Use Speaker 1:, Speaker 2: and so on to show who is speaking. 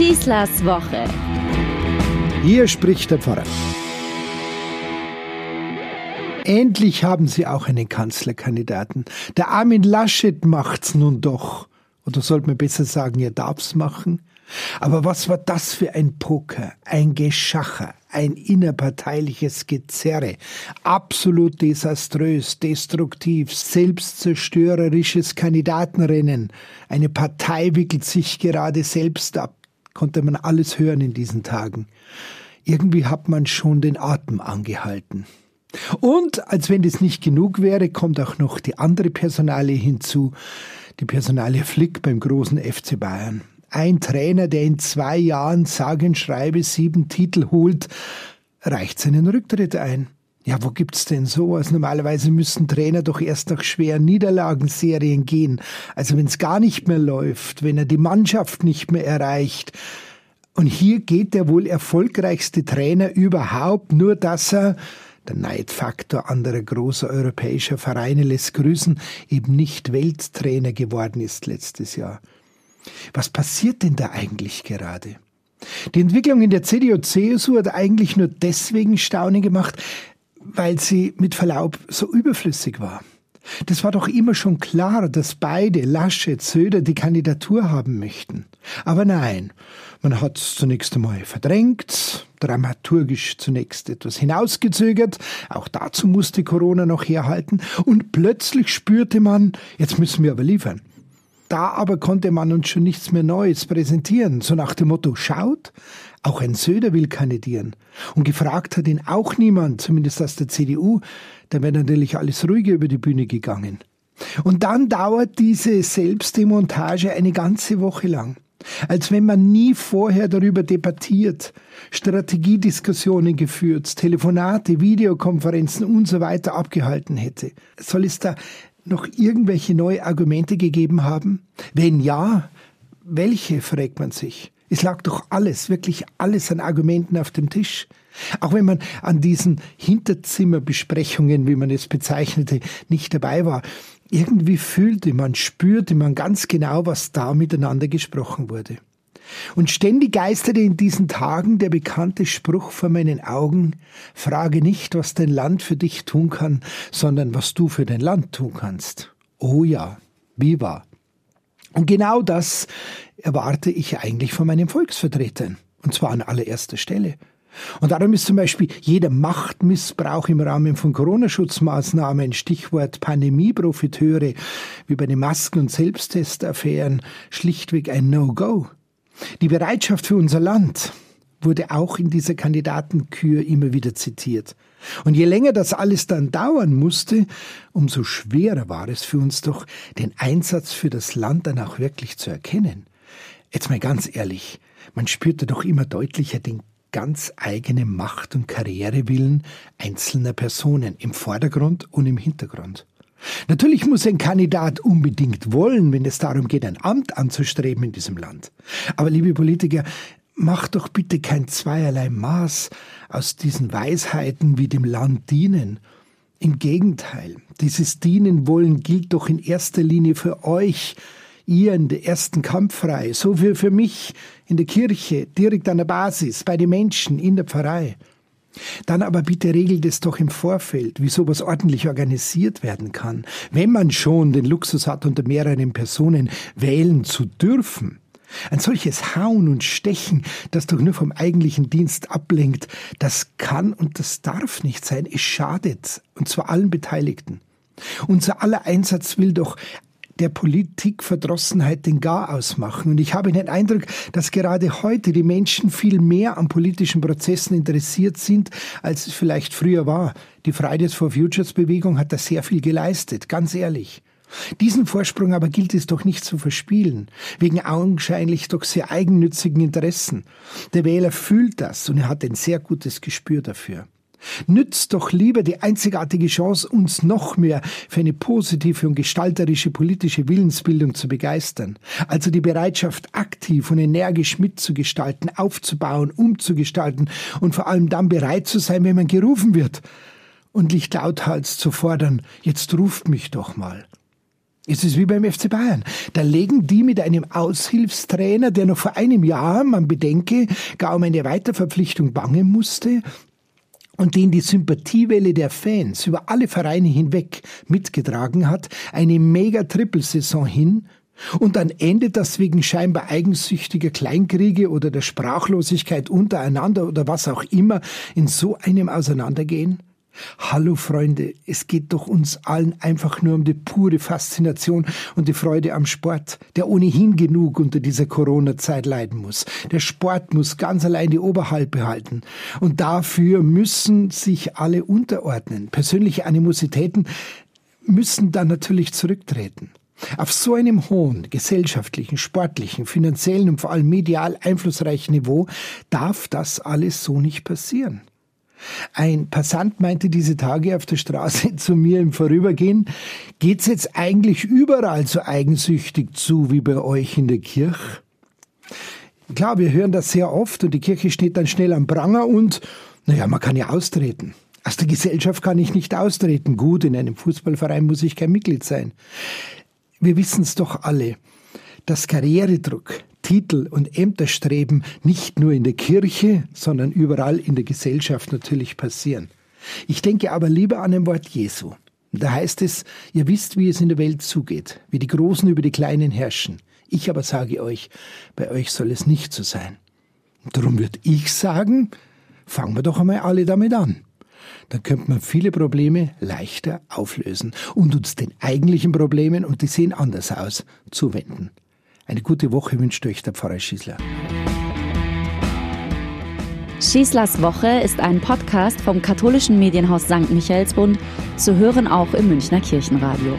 Speaker 1: Schießlers Woche.
Speaker 2: Hier spricht der Pfarrer. Endlich haben Sie auch einen Kanzlerkandidaten. Der Armin Laschet macht's nun doch. Oder sollte man besser sagen, er darf's machen? Aber was war das für ein Poker, ein Geschacher, ein innerparteiliches Gezerre, absolut desaströs, destruktiv, selbstzerstörerisches Kandidatenrennen. Eine Partei wickelt sich gerade selbst ab, konnte man alles hören in diesen Tagen. Irgendwie hat man schon den Atem angehalten. Und als wenn das nicht genug wäre, kommt auch noch die andere Personalie hinzu, die Personalie Flick beim großen FC Bayern ein Trainer, der in zwei Jahren sage und schreibe sieben Titel holt, reicht seinen Rücktritt ein. Ja, wo gibt's denn sowas? Normalerweise müssen Trainer doch erst nach schweren Niederlagenserien gehen. Also wenn's gar nicht mehr läuft, wenn er die Mannschaft nicht mehr erreicht. Und hier geht der wohl erfolgreichste Trainer überhaupt, nur dass er, der Neidfaktor anderer großer europäischer Vereine lässt grüßen, eben nicht Welttrainer geworden ist letztes Jahr. Was passiert denn da eigentlich gerade? Die Entwicklung in der CDU-CSU hat eigentlich nur deswegen Staunen gemacht, weil sie mit Verlaub so überflüssig war. Das war doch immer schon klar, dass beide, Laschet, Söder, die Kandidatur haben möchten. Aber nein, man hat es zunächst einmal verdrängt, dramaturgisch zunächst etwas hinausgezögert, auch dazu musste Corona noch herhalten, und plötzlich spürte man, jetzt müssen wir aber liefern. Da aber konnte man uns schon nichts mehr Neues präsentieren, so nach dem Motto, schaut, auch ein Söder will kandidieren. Und gefragt hat ihn auch niemand, zumindest aus der CDU, da wäre natürlich alles ruhiger über die Bühne gegangen. Und dann dauert diese Selbstdemontage eine ganze Woche lang. Als wenn man nie vorher darüber debattiert, Strategiediskussionen geführt, Telefonate, Videokonferenzen und so weiter abgehalten hätte. Soll es da noch irgendwelche neue Argumente gegeben haben? Wenn ja, welche, fragt man sich. Es lag doch alles, wirklich alles an Argumenten auf dem Tisch. Auch wenn man an diesen Hinterzimmerbesprechungen, wie man es bezeichnete, nicht dabei war, irgendwie fühlte man, spürte man ganz genau, was da miteinander gesprochen wurde. Und ständig geisterte in diesen Tagen der bekannte Spruch vor meinen Augen, frage nicht, was dein Land für dich tun kann, sondern was du für dein Land tun kannst. Oh ja, wie wahr. Und genau das erwarte ich eigentlich von meinen Volksvertretern, und zwar an allererster Stelle. Und darum ist zum Beispiel jeder Machtmissbrauch im Rahmen von Corona-Schutzmaßnahmen, Stichwort Pandemieprofiteure, wie bei den Masken- und Selbsttestaffären, schlichtweg ein No-Go. Die Bereitschaft für unser Land wurde auch in dieser Kandidatenkür immer wieder zitiert. Und je länger das alles dann dauern musste, umso schwerer war es für uns doch, den Einsatz für das Land dann auch wirklich zu erkennen. Jetzt mal ganz ehrlich, man spürte doch immer deutlicher den ganz eigenen Macht- und Karrierewillen einzelner Personen im Vordergrund und im Hintergrund. Natürlich muss ein Kandidat unbedingt wollen, wenn es darum geht, ein Amt anzustreben in diesem Land. Aber liebe Politiker, macht doch bitte kein zweierlei Maß aus diesen Weisheiten wie dem Land dienen. Im Gegenteil, dieses Dienen wollen gilt doch in erster Linie für euch, ihr in der ersten Kampfreihe, so wie für mich in der Kirche, direkt an der Basis, bei den Menschen, in der Pfarrei. Dann aber bitte regelt es doch im Vorfeld, wie sowas ordentlich organisiert werden kann. Wenn man schon den Luxus hat, unter mehreren Personen wählen zu dürfen. Ein solches Hauen und Stechen, das doch nur vom eigentlichen Dienst ablenkt, das kann und das darf nicht sein. Es schadet, und zwar allen Beteiligten. Unser aller Einsatz will doch der Politikverdrossenheit den Gar ausmachen. Und ich habe den Eindruck, dass gerade heute die Menschen viel mehr an politischen Prozessen interessiert sind, als es vielleicht früher war. Die Fridays for Futures Bewegung hat da sehr viel geleistet, ganz ehrlich. Diesen Vorsprung aber gilt es doch nicht zu verspielen, wegen augenscheinlich doch sehr eigennützigen Interessen. Der Wähler fühlt das und er hat ein sehr gutes Gespür dafür. Nützt doch lieber die einzigartige Chance, uns noch mehr für eine positive und gestalterische politische Willensbildung zu begeistern. Also die Bereitschaft, aktiv und energisch mitzugestalten, aufzubauen, umzugestalten und vor allem dann bereit zu sein, wenn man gerufen wird. Und nicht lauthals zu fordern, jetzt ruft mich doch mal. Es ist wie beim FC Bayern. Da legen die mit einem Aushilfstrainer, der noch vor einem Jahr, man bedenke, gar um eine Weiterverpflichtung bangen musste, und den die Sympathiewelle der Fans über alle Vereine hinweg mitgetragen hat, eine Mega-Triple-Saison hin, und dann endet das wegen scheinbar eigensüchtiger Kleinkriege oder der Sprachlosigkeit untereinander oder was auch immer in so einem Auseinandergehen? Hallo Freunde, es geht doch uns allen einfach nur um die pure Faszination und die Freude am Sport, der ohnehin genug unter dieser Corona-Zeit leiden muss. Der Sport muss ganz allein die Oberhalt behalten. Und dafür müssen sich alle unterordnen. Persönliche Animositäten müssen dann natürlich zurücktreten. Auf so einem hohen gesellschaftlichen, sportlichen, finanziellen und vor allem medial einflussreichen Niveau darf das alles so nicht passieren. Ein Passant meinte diese Tage auf der Straße zu mir im Vorübergehen, geht's jetzt eigentlich überall so eigensüchtig zu wie bei euch in der Kirche? Klar, wir hören das sehr oft und die Kirche steht dann schnell am Pranger und, naja, man kann ja austreten. Aus der Gesellschaft kann ich nicht austreten. Gut, in einem Fußballverein muss ich kein Mitglied sein. Wir wissen es doch alle, dass Karrieredruck, Titel und Ämterstreben nicht nur in der Kirche, sondern überall in der Gesellschaft natürlich passieren. Ich denke aber lieber an ein Wort Jesu. Da heißt es, ihr wisst, wie es in der Welt zugeht, wie die Großen über die Kleinen herrschen. Ich aber sage euch, bei euch soll es nicht so sein. darum würde ich sagen, fangen wir doch einmal alle damit an. Dann könnte man viele Probleme leichter auflösen und uns den eigentlichen Problemen, und die sehen anders aus, zuwenden. Eine gute Woche wünscht euch der Pfarrer Schießler.
Speaker 1: Schießlers Woche ist ein Podcast vom katholischen Medienhaus St. Michaelsbund, zu hören auch im Münchner Kirchenradio.